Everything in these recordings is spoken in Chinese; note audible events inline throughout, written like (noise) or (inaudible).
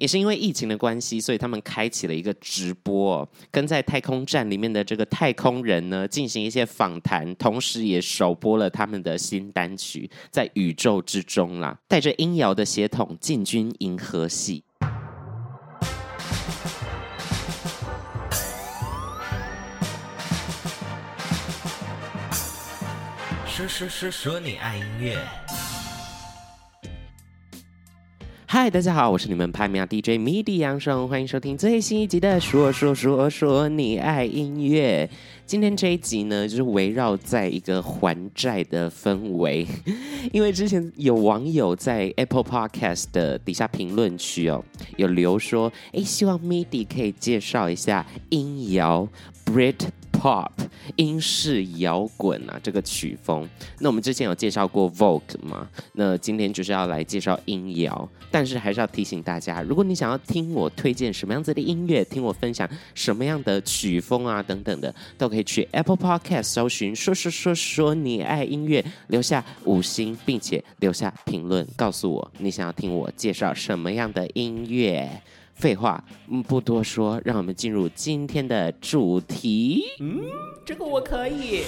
也是因为疫情的关系，所以他们开启了一个直播，跟在太空站里面的这个太空人呢进行一些访谈，同时也首播了他们的新单曲《在宇宙之中》啦，带着音摇的血统进军银河系。说说说说你爱音乐。嗨，大家好，我是你们拍米亚 DJ MIDI 杨双，欢迎收听最新一集的说说说说你爱音乐。今天这一集呢，就是围绕在一个还债的氛围，(laughs) 因为之前有网友在 Apple Podcast 的底下评论区哦，有留说，哎，希望 MIDI 可以介绍一下音摇 Brit。Pop 英式摇滚啊，这个曲风。那我们之前有介绍过 Vogue 嘛？那今天就是要来介绍音摇，但是还是要提醒大家，如果你想要听我推荐什么样子的音乐，听我分享什么样的曲风啊等等的，都可以去 Apple Podcast 搜寻说说说说你爱音乐，留下五星，并且留下评论，告诉我你想要听我介绍什么样的音乐。废话，不多说，让我们进入今天的主题。嗯，这个我可以。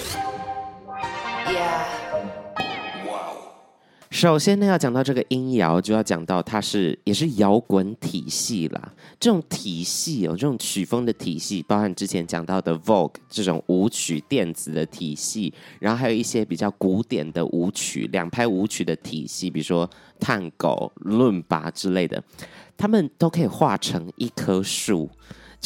首先呢，要讲到这个音摇，就要讲到它是也是摇滚体系啦。这种体系哦，这种曲风的体系，包含之前讲到的 Vogue 这种舞曲电子的体系，然后还有一些比较古典的舞曲、两拍舞曲的体系，比如说探狗、论拔之类的。他们都可以画成一棵树，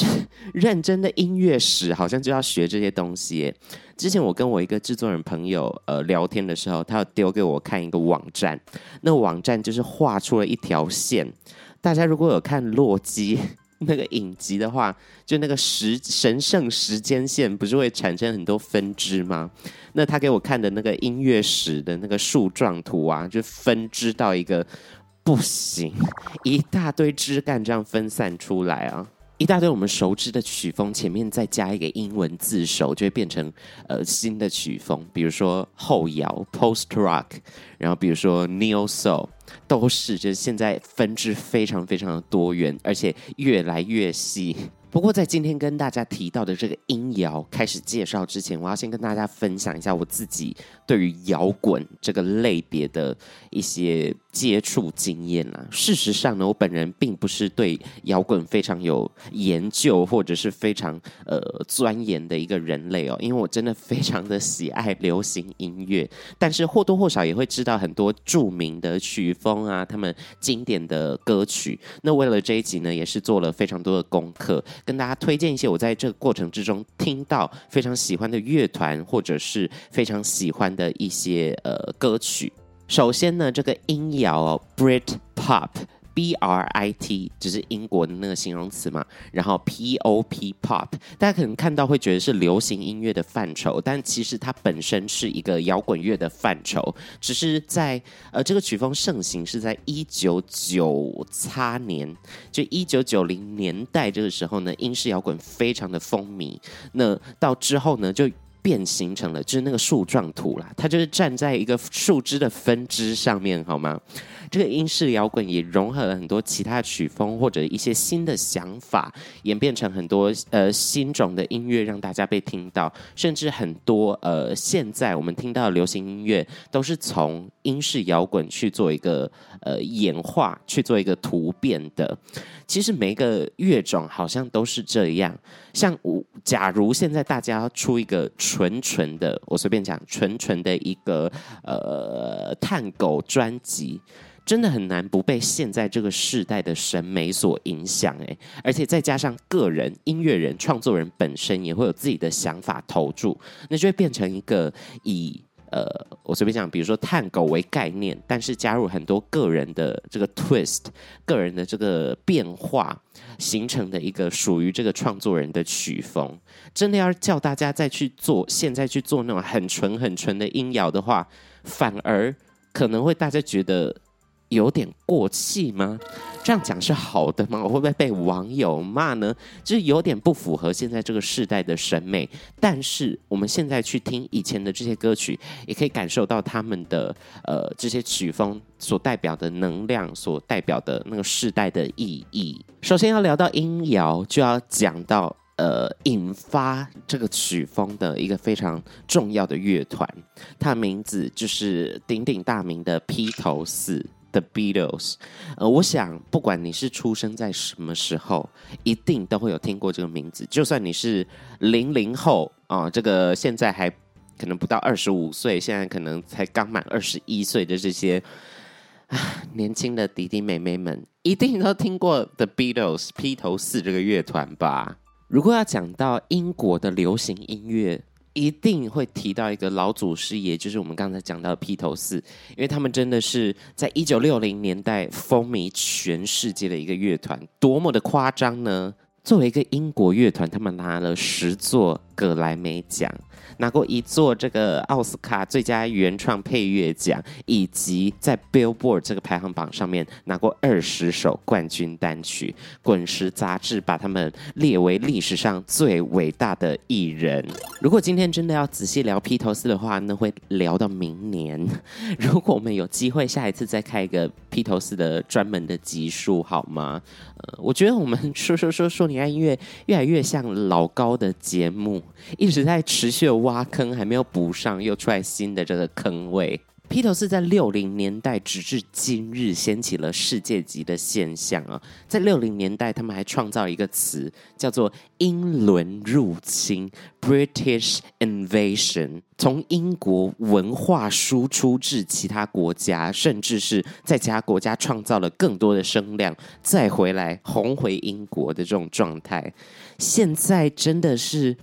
(laughs) 认真的音乐史好像就要学这些东西。之前我跟我一个制作人朋友呃聊天的时候，他有丢给我看一个网站，那网站就是画出了一条线。大家如果有看洛基那个影集的话，就那个时神圣时间线不是会产生很多分支吗？那他给我看的那个音乐史的那个树状图啊，就分支到一个。不行，一大堆枝干这样分散出来啊，一大堆我们熟知的曲风，前面再加一个英文字首，就会变成呃新的曲风，比如说后摇 （post rock），然后比如说 neo soul，都是就是现在分支非常非常的多元，而且越来越细。不过，在今天跟大家提到的这个音摇开始介绍之前，我要先跟大家分享一下我自己对于摇滚这个类别的一些接触经验啦。事实上呢，我本人并不是对摇滚非常有研究或者是非常呃钻研的一个人类哦，因为我真的非常的喜爱流行音乐，但是或多或少也会知道很多著名的曲风啊，他们经典的歌曲。那为了这一集呢，也是做了非常多的功课。跟大家推荐一些我在这个过程之中听到非常喜欢的乐团，或者是非常喜欢的一些呃歌曲。首先呢，这个音摇哦，Brit Pop。B R I T 只是英国的那个形容词嘛，然后 P O P Pop，大家可能看到会觉得是流行音乐的范畴，但其实它本身是一个摇滚乐的范畴，只是在呃这个曲风盛行是在一九九八年，就一九九零年代这个时候呢，英式摇滚非常的风靡，那到之后呢就。变形成了，就是那个树状图啦，它就是站在一个树枝的分支上面，好吗？这个英式摇滚也融合了很多其他曲风或者一些新的想法，演变成很多呃新种的音乐，让大家被听到，甚至很多呃现在我们听到的流行音乐都是从英式摇滚去做一个呃演化，去做一个突变的。其实每一个乐种好像都是这样，像我假如现在大家出一个纯纯的，我随便讲纯纯的一个呃探狗专辑，真的很难不被现在这个世代的审美所影响诶，而且再加上个人音乐人创作人本身也会有自己的想法投注，那就会变成一个以。呃，我随便讲，比如说探狗为概念，但是加入很多个人的这个 twist，个人的这个变化，形成的一个属于这个创作人的曲风。真的要叫大家再去做，现在去做那种很纯很纯的音摇的话，反而可能会大家觉得有点过气吗？这样讲是好的吗？我会不会被网友骂呢？就是有点不符合现在这个世代的审美。但是我们现在去听以前的这些歌曲，也可以感受到他们的呃这些曲风所代表的能量，所代表的那个世代的意义。首先要聊到音摇，就要讲到呃引发这个曲风的一个非常重要的乐团，它的名字就是鼎鼎大名的披头四。The Beatles，呃，我想不管你是出生在什么时候，一定都会有听过这个名字。就算你是零零后啊，这个现在还可能不到二十五岁，现在可能才刚满二十一岁的这些啊年轻的弟弟妹妹们，一定都听过 The Beatles 披头四这个乐团吧？如果要讲到英国的流行音乐，一定会提到一个老祖师爷，就是我们刚才讲到的披头四，因为他们真的是在一九六零年代风靡全世界的一个乐团，多么的夸张呢？作为一个英国乐团，他们拿了十座葛莱美奖。拿过一座这个奥斯卡最佳原创配乐奖，以及在 Billboard 这个排行榜上面拿过二十首冠军单曲。滚石杂志把他们列为历史上最伟大的艺人。如果今天真的要仔细聊披头四的话，那会聊到明年。如果我们有机会下一次再开一个披头四的专门的集数，好吗？呃，我觉得我们说说说说你爱音乐越来越像老高的节目，一直在持续的挖坑，还没有补上，又出来新的这个坑位。披头士在六零年代直至今日掀起了世界级的现象啊！在六零年代，他们还创造一个词叫做“英伦入侵 ”（British Invasion），从英国文化输出至其他国家，甚至是在其他国家创造了更多的声量，再回来红回英国的这种状态。现在真的是。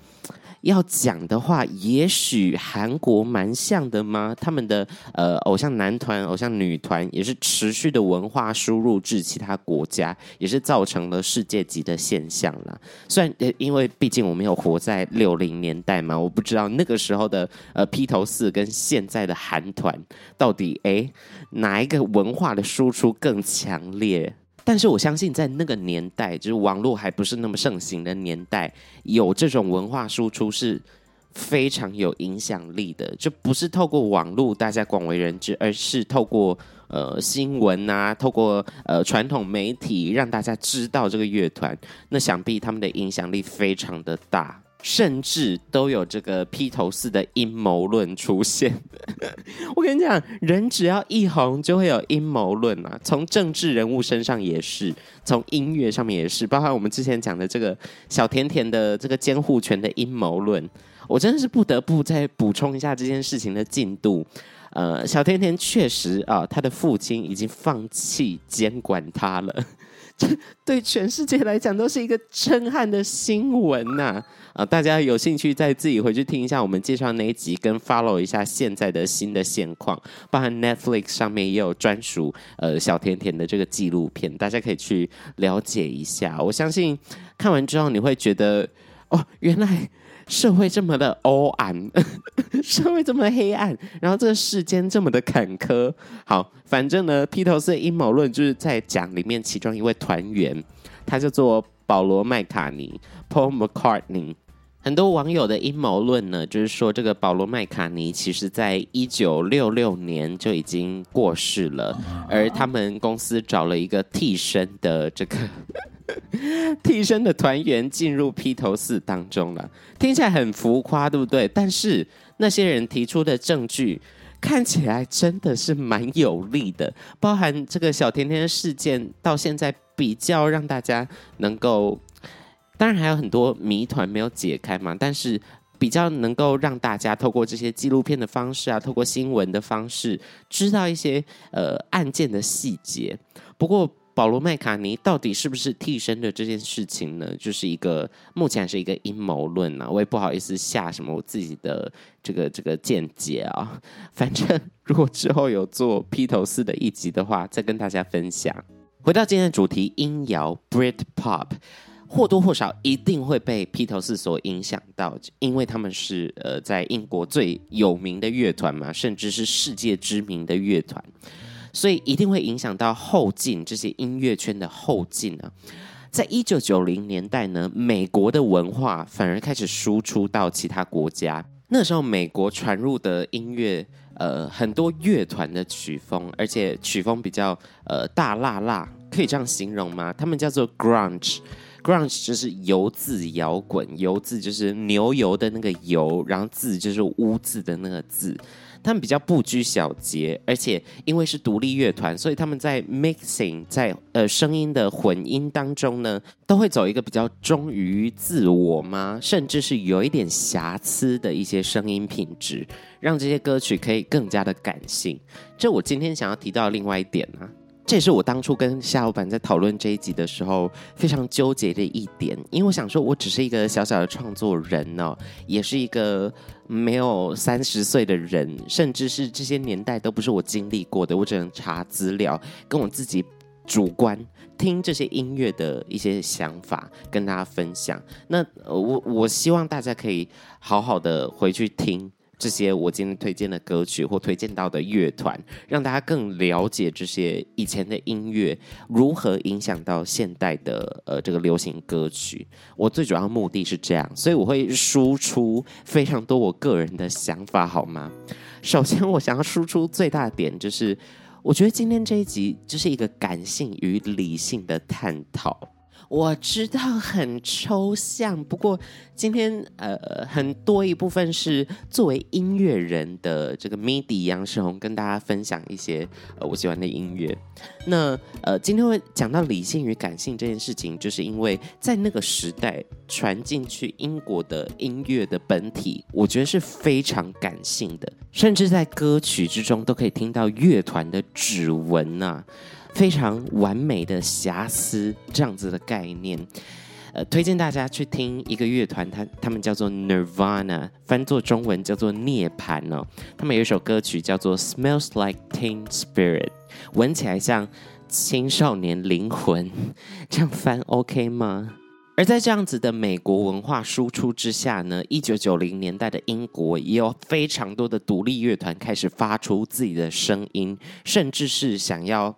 要讲的话，也许韩国蛮像的吗？他们的呃偶像男团、偶像女团也是持续的文化输入至其他国家，也是造成了世界级的现象了。虽然，因为毕竟我没有活在六零年代嘛，我不知道那个时候的呃披头四跟现在的韩团到底诶哪一个文化的输出更强烈。但是我相信，在那个年代，就是网络还不是那么盛行的年代，有这种文化输出是非常有影响力的。就不是透过网络大家广为人知，而是透过呃新闻啊，透过呃传统媒体让大家知道这个乐团。那想必他们的影响力非常的大。甚至都有这个披头四的阴谋论出现。(laughs) 我跟你讲，人只要一红，就会有阴谋论啊。从政治人物身上也是，从音乐上面也是，包括我们之前讲的这个小甜甜的这个监护权的阴谋论。我真的是不得不再补充一下这件事情的进度。呃，小甜甜确实啊，他的父亲已经放弃监管他了。这对全世界来讲都是一个震撼的新闻呐！啊，啊，大家有兴趣再自己回去听一下我们介绍那一集，跟 follow 一下现在的新的现况。包含 Netflix 上面也有专属呃小甜甜的这个纪录片，大家可以去了解一下。我相信看完之后你会觉得，哦，原来。社会这么的黑暗，(laughs) 社会这么黑暗，然后这个世间这么的坎坷。好，反正呢，披头四的阴谋论就是在讲里面其中一位团员，他叫做保罗麦卡尼 （Paul McCartney）。很多网友的阴谋论呢，就是说这个保罗麦卡尼其实在一九六六年就已经过世了，而他们公司找了一个替身的这个。(laughs) 替身的团员进入披头四当中了，听起来很浮夸，对不对？但是那些人提出的证据看起来真的是蛮有力的，包含这个小甜甜事件到现在比较让大家能够，当然还有很多谜团没有解开嘛，但是比较能够让大家透过这些纪录片的方式啊，透过新闻的方式知道一些呃案件的细节。不过。保罗麦卡尼到底是不是替身的这件事情呢？就是一个目前是一个阴谋论啊，我也不好意思下什么我自己的这个这个见解啊。反正如果之后有做披头四的一集的话，再跟大家分享。回到今天的主题，音摇 Britpop 或多或少一定会被披头四所影响到，因为他们是呃在英国最有名的乐团嘛，甚至是世界知名的乐团。所以一定会影响到后进这些音乐圈的后进啊。在一九九零年代呢，美国的文化反而开始输出到其他国家。那时候，美国传入的音乐，呃，很多乐团的曲风，而且曲风比较呃大辣辣，可以这样形容吗？他们叫做 grunge。grunge 就是油字摇滚，油字就是牛油的那个油，然后字就是污字的那个字。他们比较不拘小节，而且因为是独立乐团，所以他们在 mixing 在呃声音的混音当中呢，都会走一个比较忠于自我吗？甚至是有一点瑕疵的一些声音品质，让这些歌曲可以更加的感性。这我今天想要提到另外一点呢、这也是我当初跟夏老板在讨论这一集的时候非常纠结的一点，因为我想说，我只是一个小小的创作人呢、哦，也是一个没有三十岁的人，甚至是这些年代都不是我经历过的，我只能查资料，跟我自己主观听这些音乐的一些想法跟大家分享。那我我希望大家可以好好的回去听。这些我今天推荐的歌曲或推荐到的乐团，让大家更了解这些以前的音乐如何影响到现代的呃这个流行歌曲。我最主要目的是这样，所以我会输出非常多我个人的想法，好吗？首先，我想要输出最大的点就是，我觉得今天这一集就是一个感性与理性的探讨。我知道很抽象，不过今天呃很多一部分是作为音乐人的这个 MIDI 杨世宏跟大家分享一些呃我喜欢的音乐。那呃今天会讲到理性与感性这件事情，就是因为在那个时代传进去英国的音乐的本体，我觉得是非常感性的，甚至在歌曲之中都可以听到乐团的指纹呐、非常完美的瑕疵这样子的概念，呃，推荐大家去听一个乐团，他他们叫做 Nirvana，翻作中文叫做涅槃哦。他们有一首歌曲叫做 Smells Like Teen Spirit，闻起来像青少年灵魂，(laughs) 这样翻 OK 吗？而在这样子的美国文化输出之下呢，一九九零年代的英国也有非常多的独立乐团开始发出自己的声音，甚至是想要。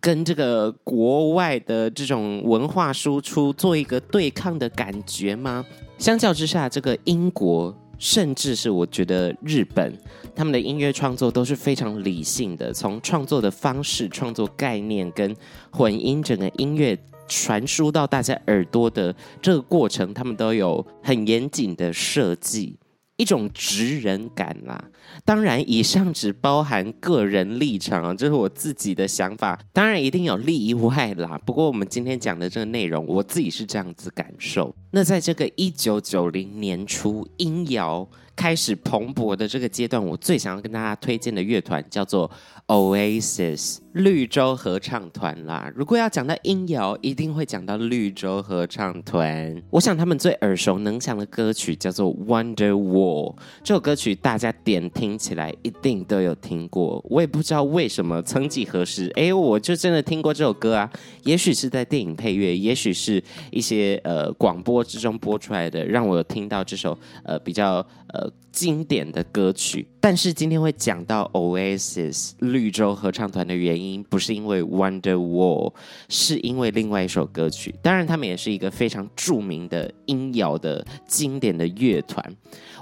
跟这个国外的这种文化输出做一个对抗的感觉吗？相较之下，这个英国甚至是我觉得日本，他们的音乐创作都是非常理性的，从创作的方式、创作概念跟混音，整个音乐传输到大家耳朵的这个过程，他们都有很严谨的设计。一种直人感啦，当然以上只包含个人立场啊，这是我自己的想法，当然一定有例外啦。不过我们今天讲的这个内容，我自己是这样子感受。那在这个一九九零年初，音摇开始蓬勃的这个阶段，我最想要跟大家推荐的乐团叫做 Oasis 绿洲合唱团啦。如果要讲到音摇，一定会讲到绿洲合唱团。我想他们最耳熟能详的歌曲叫做 Wonderwall，这首歌曲大家点听起来一定都有听过。我也不知道为什么，曾几何时，哎，我就真的听过这首歌啊。也许是在电影配乐，也许是一些呃广播之中播出来的，让我有听到这首呃比较呃。经典的歌曲，但是今天会讲到 Oasis 绿洲合唱团的原因，不是因为 Wonderwall，是因为另外一首歌曲。当然，他们也是一个非常著名的音摇的经典的乐团。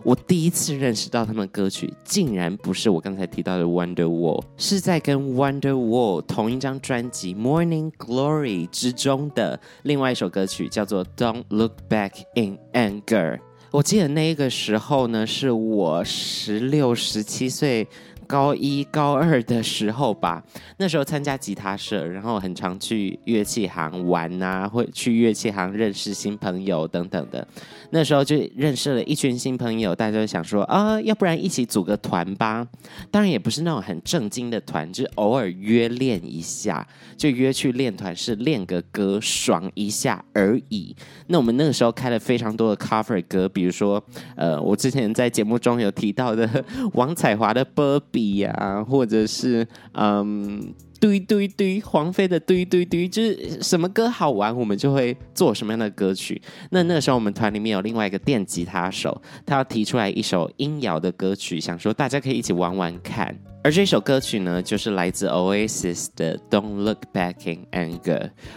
我第一次认识到他们歌曲，竟然不是我刚才提到的 Wonderwall，是在跟 Wonderwall 同一张专辑《Morning Glory》之中的另外一首歌曲，叫做 Don't Look Back in Anger。我记得那个时候呢，是我十六、十七岁。高一、高二的时候吧，那时候参加吉他社，然后很常去乐器行玩啊，会去乐器行认识新朋友等等的。那时候就认识了一群新朋友，大家就想说啊，要不然一起组个团吧。当然也不是那种很正经的团，就偶尔约练一下，就约去练团，是练个歌爽一下而已。那我们那个时候开了非常多的 cover 歌，比如说呃，我之前在节目中有提到的王彩华的《波》。比比呀，或者是嗯，堆堆堆，黄飞的堆堆堆，就是什么歌好玩，我们就会做什么样的歌曲。那那个时候，我们团里面有另外一个电吉他手，他要提出来一首音摇的歌曲，想说大家可以一起玩玩看。而这首歌曲呢，就是来自 Oasis 的《Don't Look Back in Anger》。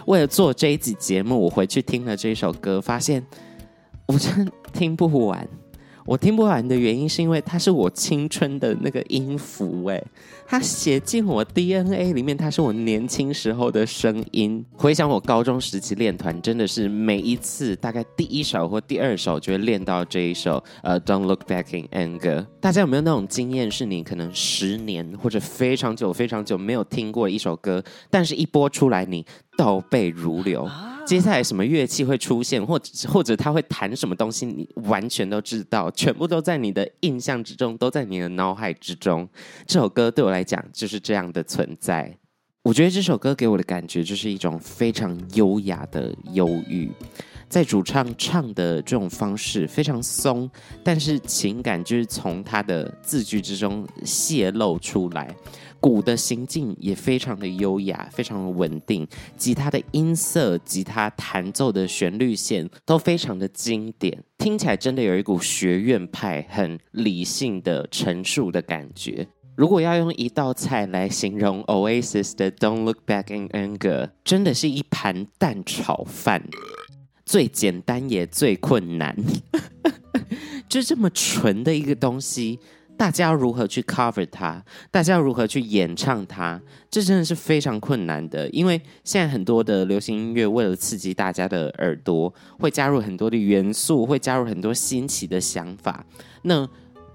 为了做这一集节目，我回去听了这首歌，发现我真听不完。我听不完的原因是因为它是我青春的那个音符，哎，它写进我 DNA 里面，它是我年轻时候的声音。回想我高中时期练团，真的是每一次大概第一首或第二首就会练到这一首，呃，Don't Look Back in Anger。大家有没有那种经验，是你可能十年或者非常久非常久没有听过一首歌，但是一播出来你倒背如流。接下来什么乐器会出现，或者或者他会弹什么东西，你完全都知道，全部都在你的印象之中，都在你的脑海之中。这首歌对我来讲就是这样的存在。我觉得这首歌给我的感觉就是一种非常优雅的忧郁，在主唱唱的这种方式非常松，但是情感就是从他的字句之中泄露出来。鼓的行进也非常的优雅，非常的稳定。吉他的音色，吉他弹奏的旋律线都非常的经典，听起来真的有一股学院派很理性的陈述的感觉。如果要用一道菜来形容 Oasis 的 Don't Look Back in Anger，真的是一盘蛋炒饭，最简单也最困难，(laughs) 就这么纯的一个东西。大家要如何去 cover 它？大家要如何去演唱它？这真的是非常困难的，因为现在很多的流行音乐为了刺激大家的耳朵，会加入很多的元素，会加入很多新奇的想法。那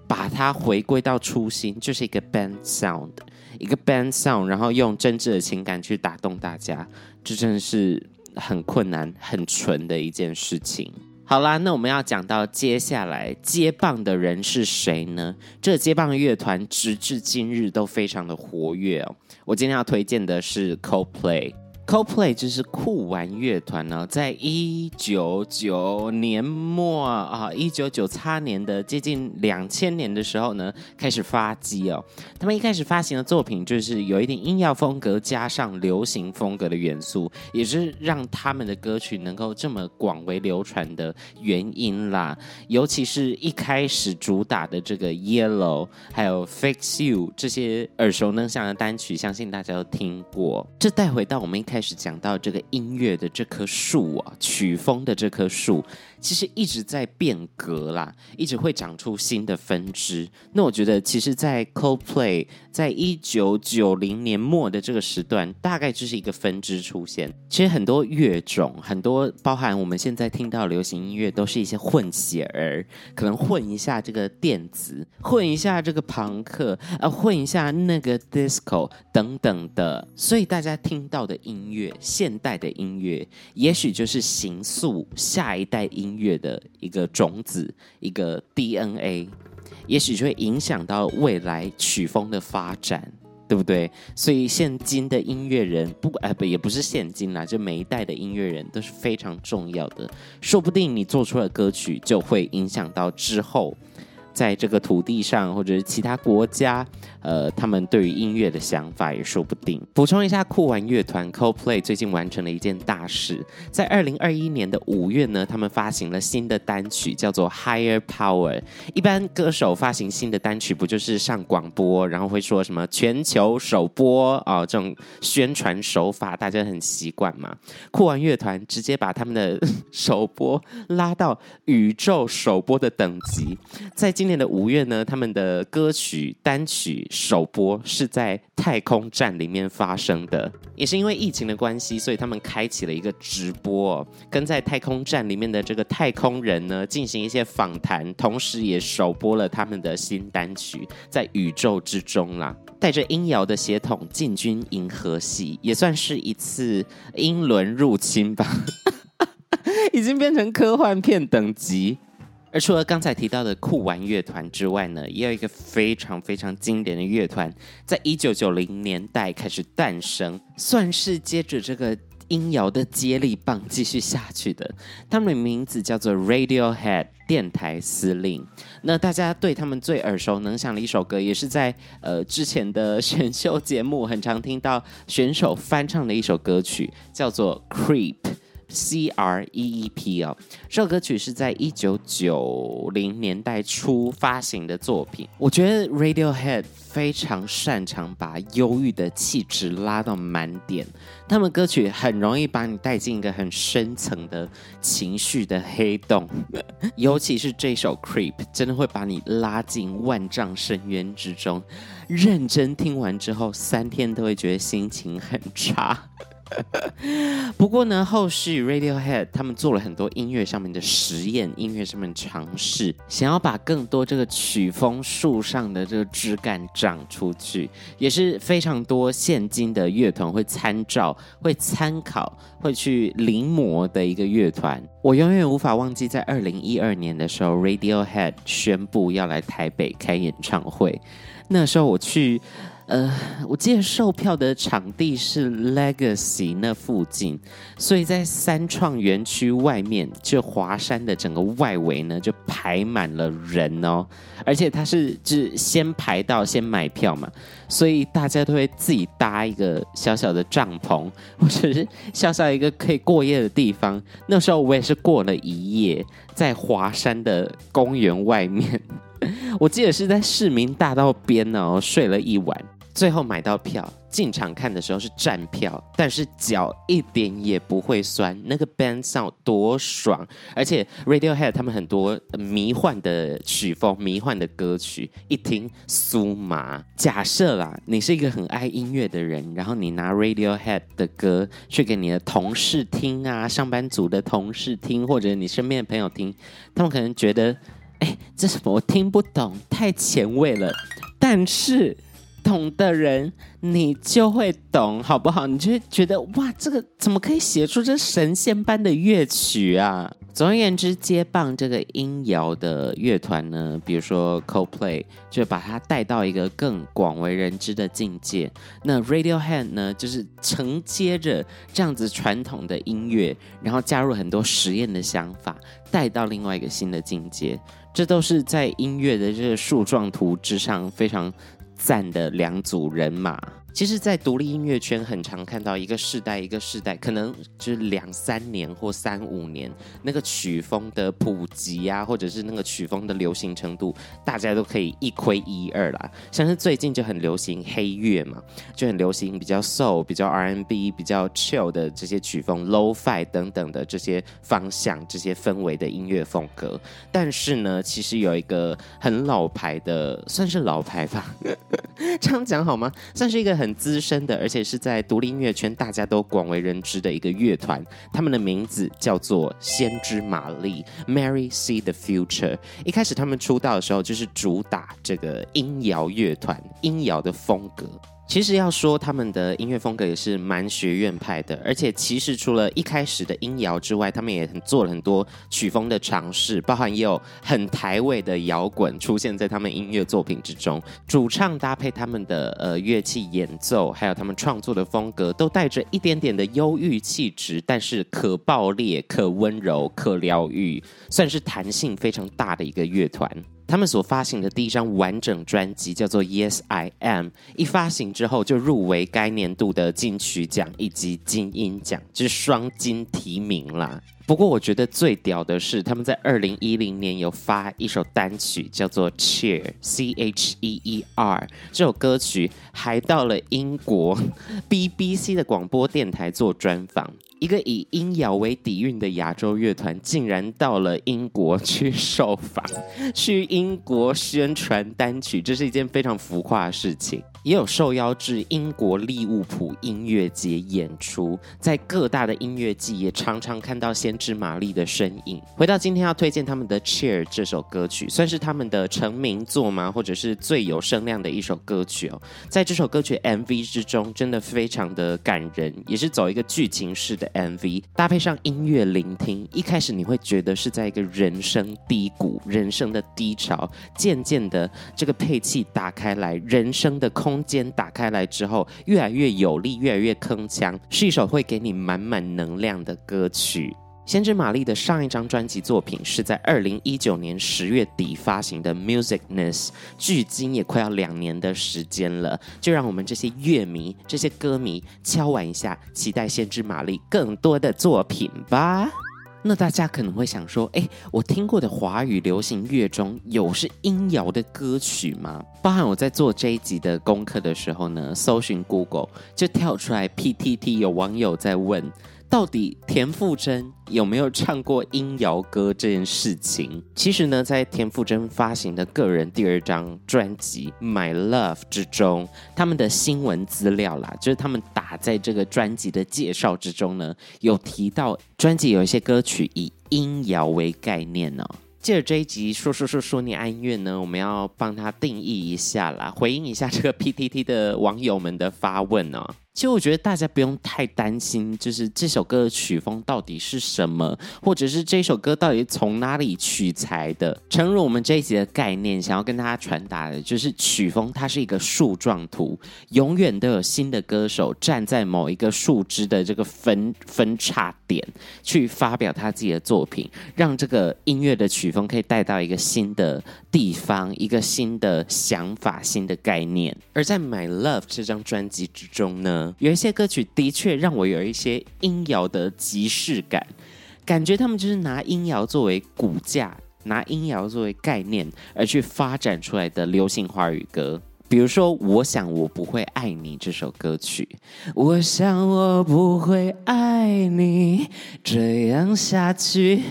把它回归到初心，就是一个 band sound，一个 band sound，然后用真挚的情感去打动大家，这真的是很困难、很纯的一件事情。好啦，那我们要讲到接下来接棒的人是谁呢？这接棒乐团直至今日都非常的活跃哦。我今天要推荐的是 Coldplay。Coldplay 就是酷玩乐团呢，在一九九年末啊，一九九七年的接近两千年的时候呢，开始发迹哦。他们一开始发行的作品就是有一点音乐风格加上流行风格的元素，也是让他们的歌曲能够这么广为流传的原因啦。尤其是一开始主打的这个 Yellow，还有 Fix You 这些耳熟能详的单曲，相信大家都听过。这带回到我们一开。始是讲到这个音乐的这棵树啊，曲风的这棵树。其实一直在变革啦，一直会长出新的分支。那我觉得，其实，在 Coldplay 在一九九零年末的这个时段，大概就是一个分支出现。其实很多乐种，很多包含我们现在听到流行音乐，都是一些混血儿，可能混一下这个电子，混一下这个朋克，呃，混一下那个 disco 等等的。所以大家听到的音乐，现代的音乐，也许就是形塑下一代音乐。乐的一个种子，一个 DNA，也许就会影响到未来曲风的发展，对不对？所以现今的音乐人不，哎不，也不是现今啦，就每一代的音乐人都是非常重要的。说不定你做出的歌曲就会影响到之后。在这个土地上，或者是其他国家，呃，他们对于音乐的想法也说不定。补充一下，酷玩乐团 Coldplay 最近完成了一件大事，在二零二一年的五月呢，他们发行了新的单曲，叫做 Higher Power。一般歌手发行新的单曲，不就是上广播，然后会说什么全球首播啊，这种宣传手法，大家很习惯嘛。酷玩乐团直接把他们的 (laughs) 首播拉到宇宙首播的等级，在今今年的五月呢，他们的歌曲单曲首播是在太空站里面发生的，也是因为疫情的关系，所以他们开启了一个直播，跟在太空站里面的这个太空人呢进行一些访谈，同时也首播了他们的新单曲，在宇宙之中啦，带着音摇的血统进军银河系，也算是一次英伦入侵吧，(laughs) 已经变成科幻片等级。而除了刚才提到的酷玩乐团之外呢，也有一个非常非常经典的乐团，在一九九零年代开始诞生，算是接着这个音摇的接力棒继续下去的。他们的名字叫做 Radiohead 电台司令。那大家对他们最耳熟能详的一首歌，也是在呃之前的 (laughs) 选秀节目很常听到选手翻唱的一首歌曲，叫做 Creep。C R E E P 哦，这首歌曲是在一九九零年代初发行的作品。我觉得 Radiohead 非常擅长把忧郁的气质拉到满点，他们歌曲很容易把你带进一个很深层的情绪的黑洞，(laughs) 尤其是这首 Creep，真的会把你拉进万丈深渊之中。认真听完之后，三天都会觉得心情很差。(laughs) 不过呢，后续 Radiohead 他们做了很多音乐上面的实验，音乐上面尝试，想要把更多这个曲风树上的这个枝干长出去，也是非常多现今的乐团会参照、会参考、会去临摹的一个乐团。我永远无法忘记，在二零一二年的时候，Radiohead 宣布要来台北开演唱会，那时候我去。呃，我记得售票的场地是 Legacy 那附近，所以在三创园区外面，就华山的整个外围呢，就排满了人哦。而且他是就是先排到先买票嘛，所以大家都会自己搭一个小小的帐篷，或者是小小一个可以过夜的地方。那时候我也是过了一夜，在华山的公园外面，我记得是在市民大道边哦，睡了一晚。最后买到票进场看的时候是站票，但是脚一点也不会酸，那个 band sound 多爽！而且 Radiohead 他们很多迷幻的曲风、迷幻的歌曲，一听酥麻。假设啦，你是一个很爱音乐的人，然后你拿 Radiohead 的歌去给你的同事听啊，上班族的同事听，或者你身边的朋友听，他们可能觉得，哎，这什么我听不懂，太前卫了。但是懂的人，你就会懂，好不好？你就会觉得哇，这个怎么可以写出这神仙般的乐曲啊？总而言之，接棒这个音摇的乐团呢，比如说 Coldplay，就把它带到一个更广为人知的境界。那 Radiohead 呢，就是承接着这样子传统的音乐，然后加入很多实验的想法，带到另外一个新的境界。这都是在音乐的这个树状图之上非常。赞的两组人马，其实，在独立音乐圈很常看到一个世代一个世代，可能就是两三年或三五年，那个曲风的普及啊，或者是那个曲风的流行程度，大家都可以一窥一二啦。像是最近就很流行黑乐嘛，就很流行比较 soul、比较 R&B、比较 chill 的这些曲风 low fi 等等的这些方向、这些氛围的音乐风格。但是呢，其实有一个很老牌的，算是老牌吧。(laughs) 这样讲好吗？算是一个很很资深的，而且是在独立音乐圈大家都广为人知的一个乐团。他们的名字叫做先知玛丽 （Mary See the Future）。一开始他们出道的时候，就是主打这个音摇乐团，音摇的风格。其实要说他们的音乐风格也是蛮学院派的，而且其实除了一开始的音摇之外，他们也很做了很多曲风的尝试，包含也有很台味的摇滚出现在他们音乐作品之中。主唱搭配他们的呃乐器演奏，还有他们创作的风格，都带着一点点的忧郁气质，但是可爆裂、可温柔、可疗愈，算是弹性非常大的一个乐团。他们所发行的第一张完整专辑叫做《Yes I Am》，一发行之后就入围该年度的金曲奖以及金音奖，就是双金提名啦。不过我觉得最屌的是，他们在二零一零年有发一首单曲叫做《Cheer》（C H E E R），这首歌曲还到了英国 (laughs) BBC 的广播电台做专访。一个以音摇为底蕴的亚洲乐团，竟然到了英国去受访，去英国宣传单曲，这是一件非常浮夸的事情。也有受邀至英国利物浦音乐节演出，在各大的音乐季也常常看到先知玛丽的身影。回到今天要推荐他们的《Cheer》这首歌曲，算是他们的成名作吗？或者是最有声量的一首歌曲哦。在这首歌曲 MV 之中，真的非常的感人，也是走一个剧情式的 MV，搭配上音乐聆听，一开始你会觉得是在一个人生低谷、人生的低潮，渐渐的这个配器打开来，人生的空间打开来之后，越来越有力，越来越铿锵，是一首会给你满满能量的歌曲。先知玛丽的上一张专辑作品是在二零一九年十月底发行的《Musicness》，距今也快要两年的时间了。就让我们这些乐迷、这些歌迷敲碗一下，期待先知玛丽更多的作品吧。那大家可能会想说，诶，我听过的华语流行乐中有是音摇的歌曲吗？包含我在做这一集的功课的时候呢，搜寻 Google 就跳出来 PTT 有网友在问。到底田馥甄有没有唱过音摇歌这件事情？其实呢，在田馥甄发行的个人第二张专辑《My Love》之中，他们的新闻资料啦，就是他们打在这个专辑的介绍之中呢，有提到专辑有一些歌曲以音摇为概念呢、哦。借着这一集说说说说你爱音乐呢，我们要帮他定义一下啦，回应一下这个 PTT 的网友们的发问哦。其实我觉得大家不用太担心，就是这首歌的曲风到底是什么，或者是这首歌到底从哪里取材的。诚如我们这一集的概念，想要跟大家传达的就是曲风，它是一个树状图，永远都有新的歌手站在某一个树枝的这个分分叉点，去发表他自己的作品，让这个音乐的曲风可以带到一个新的地方，一个新的想法、新的概念。而在《My Love》这张专辑之中呢，有一些歌曲的确让我有一些音摇的即视感，感觉他们就是拿音摇作为骨架，拿音摇作为概念而去发展出来的流行华语歌。比如说，我想我不会爱你这首歌曲。我想我不会爱你，这样下去，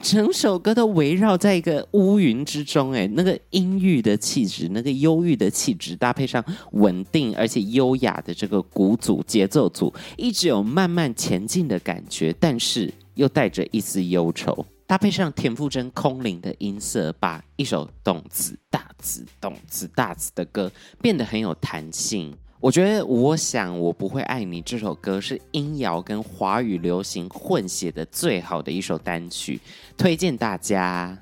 整首歌都围绕在一个乌云之中。哎，那个阴郁的气质，那个忧郁的气质，搭配上稳定而且优雅的这个鼓组节奏组，一直有慢慢前进的感觉，但是又带着一丝忧愁。搭配上田馥甄空灵的音色，把一首动次大次、动次大次的歌变得很有弹性。我觉得，我想我不会爱你这首歌是音摇跟华语流行混血的最好的一首单曲，推荐大家。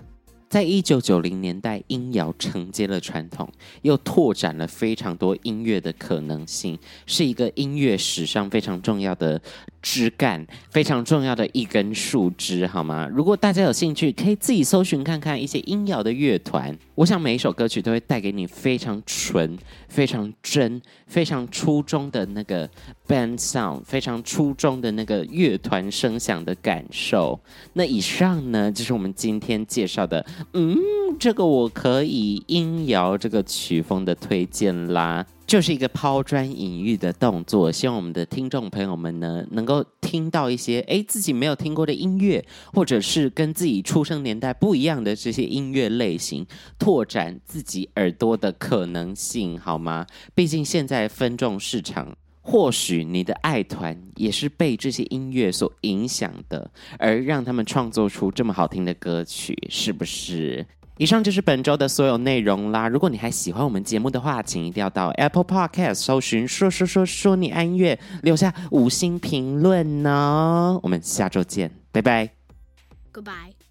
在一九九零年代，音摇承接了传统，又拓展了非常多音乐的可能性，是一个音乐史上非常重要的枝干，非常重要的一根树枝，好吗？如果大家有兴趣，可以自己搜寻看看一些音摇的乐团。我想每一首歌曲都会带给你非常纯、非常真、非常初中的那个 band sound，非常初中的那个乐团声响的感受。那以上呢，就是我们今天介绍的。嗯，这个我可以音摇这个曲风的推荐啦，就是一个抛砖引玉的动作。希望我们的听众朋友们呢，能够听到一些诶自己没有听过的音乐，或者是跟自己出生年代不一样的这些音乐类型，拓展自己耳朵的可能性，好吗？毕竟现在分众市场。或许你的爱团也是被这些音乐所影响的，而让他们创作出这么好听的歌曲，是不是？以上就是本周的所有内容啦。如果你还喜欢我们节目的话，请一定要到 Apple Podcast 搜寻“说说说说你爱音乐”，留下五星评论哦。我们下周见，拜拜。Goodbye。